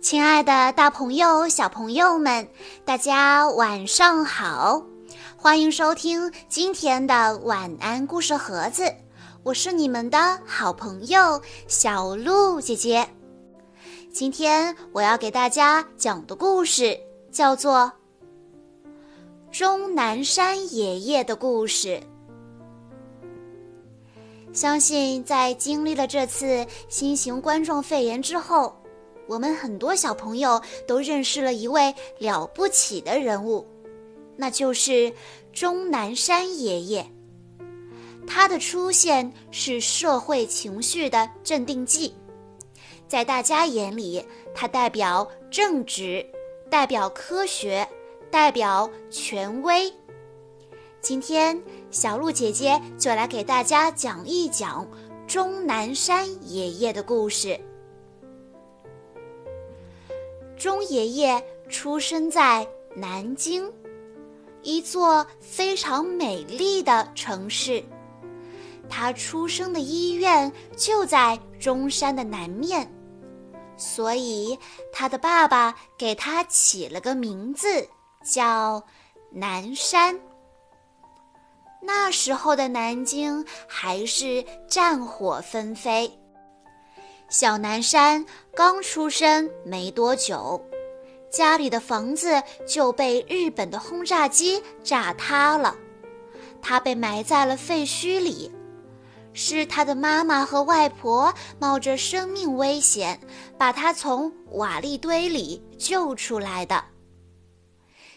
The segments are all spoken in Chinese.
亲爱的，大朋友、小朋友们，大家晚上好！欢迎收听今天的晚安故事盒子，我是你们的好朋友小鹿姐姐。今天我要给大家讲的故事叫做《钟南山爷爷的故事》。相信在经历了这次新型冠状肺炎之后，我们很多小朋友都认识了一位了不起的人物，那就是钟南山爷爷。他的出现是社会情绪的镇定剂，在大家眼里，他代表正直，代表科学，代表权威。今天，小鹿姐姐就来给大家讲一讲钟南山爷爷的故事。钟爷爷出生在南京，一座非常美丽的城市。他出生的医院就在中山的南面，所以他的爸爸给他起了个名字，叫南山。那时候的南京还是战火纷飞。小南山刚出生没多久，家里的房子就被日本的轰炸机炸塌了，他被埋在了废墟里。是他的妈妈和外婆冒着生命危险，把他从瓦砾堆里救出来的。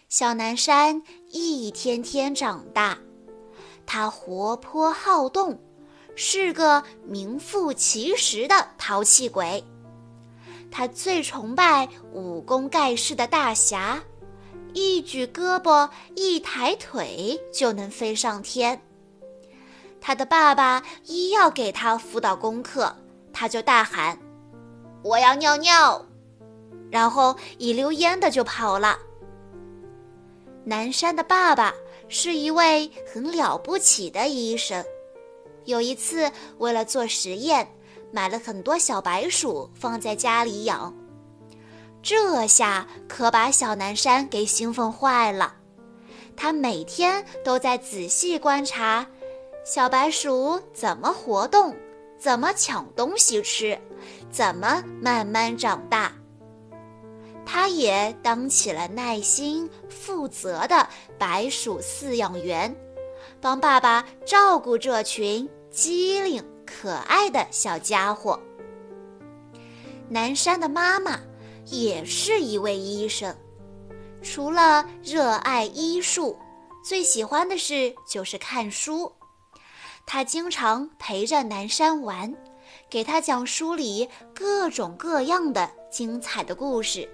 小南山一天天长大。他活泼好动，是个名副其实的淘气鬼。他最崇拜武功盖世的大侠，一举胳膊一抬腿就能飞上天。他的爸爸一要给他辅导功课，他就大喊：“我要尿尿！”然后一溜烟的就跑了。南山的爸爸。是一位很了不起的医生。有一次，为了做实验，买了很多小白鼠放在家里养。这下可把小南山给兴奋坏了。他每天都在仔细观察小白鼠怎么活动，怎么抢东西吃，怎么慢慢长大。他也当起了耐心负责的白鼠饲养员，帮爸爸照顾这群机灵可爱的小家伙。南山的妈妈也是一位医生，除了热爱医术，最喜欢的事就是看书。她经常陪着南山玩，给他讲书里各种各样的精彩的故事。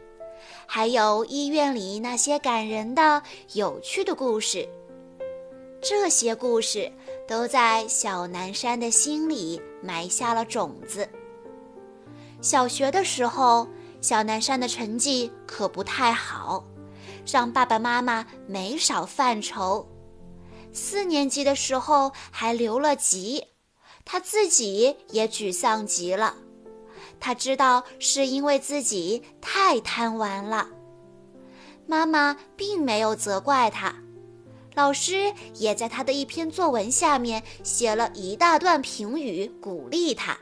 还有医院里那些感人的、有趣的故事，这些故事都在小南山的心里埋下了种子。小学的时候，小南山的成绩可不太好，让爸爸妈妈没少犯愁。四年级的时候还留了级，他自己也沮丧极了。他知道是因为自己太贪玩了，妈妈并没有责怪他，老师也在他的一篇作文下面写了一大段评语鼓励他。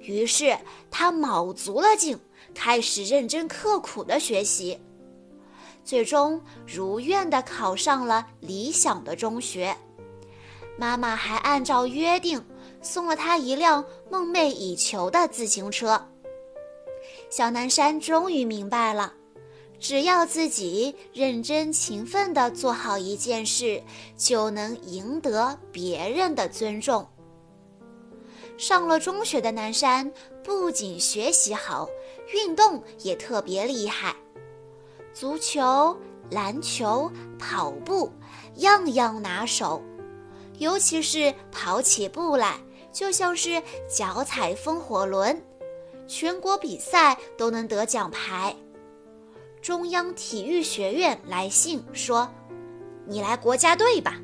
于是他卯足了劲，开始认真刻苦的学习，最终如愿的考上了理想的中学。妈妈还按照约定。送了他一辆梦寐以求的自行车。小南山终于明白了，只要自己认真勤奋地做好一件事，就能赢得别人的尊重。上了中学的南山不仅学习好，运动也特别厉害，足球、篮球、跑步，样样拿手，尤其是跑起步来。就像是脚踩风火轮，全国比赛都能得奖牌。中央体育学院来信说：“你来国家队吧。”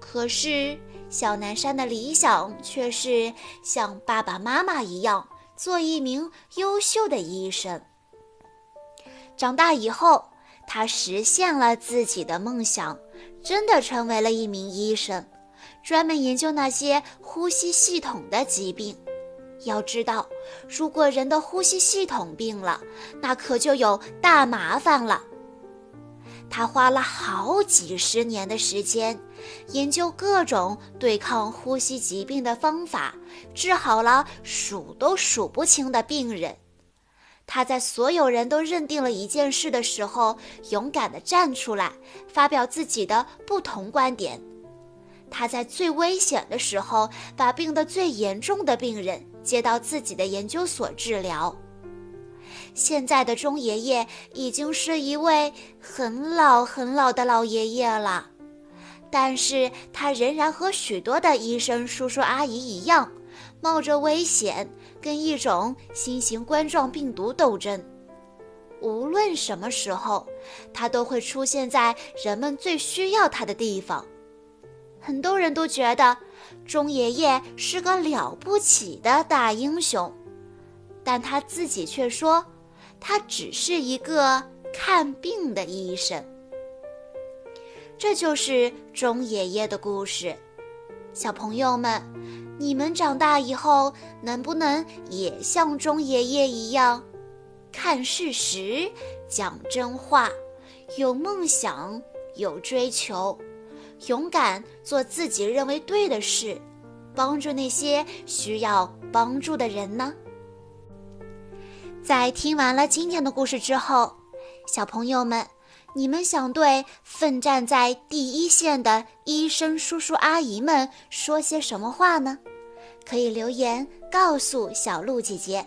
可是小南山的理想却是像爸爸妈妈一样做一名优秀的医生。长大以后，他实现了自己的梦想，真的成为了一名医生，专门研究那些呼吸系统的疾病。要知道，如果人的呼吸系统病了，那可就有大麻烦了。他花了好几十年的时间，研究各种对抗呼吸疾病的方法，治好了数都数不清的病人。他在所有人都认定了一件事的时候，勇敢地站出来，发表自己的不同观点。他在最危险的时候，把病得最严重的病人接到自己的研究所治疗。现在的钟爷爷已经是一位很老很老的老爷爷了，但是他仍然和许多的医生叔叔阿姨一样，冒着危险跟一种新型冠状病毒斗争。无论什么时候，他都会出现在人们最需要他的地方。很多人都觉得钟爷爷是个了不起的大英雄，但他自己却说。他只是一个看病的医生。这就是钟爷爷的故事。小朋友们，你们长大以后能不能也像钟爷爷一样，看事实、讲真话，有梦想、有追求，勇敢做自己认为对的事，帮助那些需要帮助的人呢？在听完了今天的故事之后，小朋友们，你们想对奋战在第一线的医生叔叔阿姨们说些什么话呢？可以留言告诉小鹿姐姐。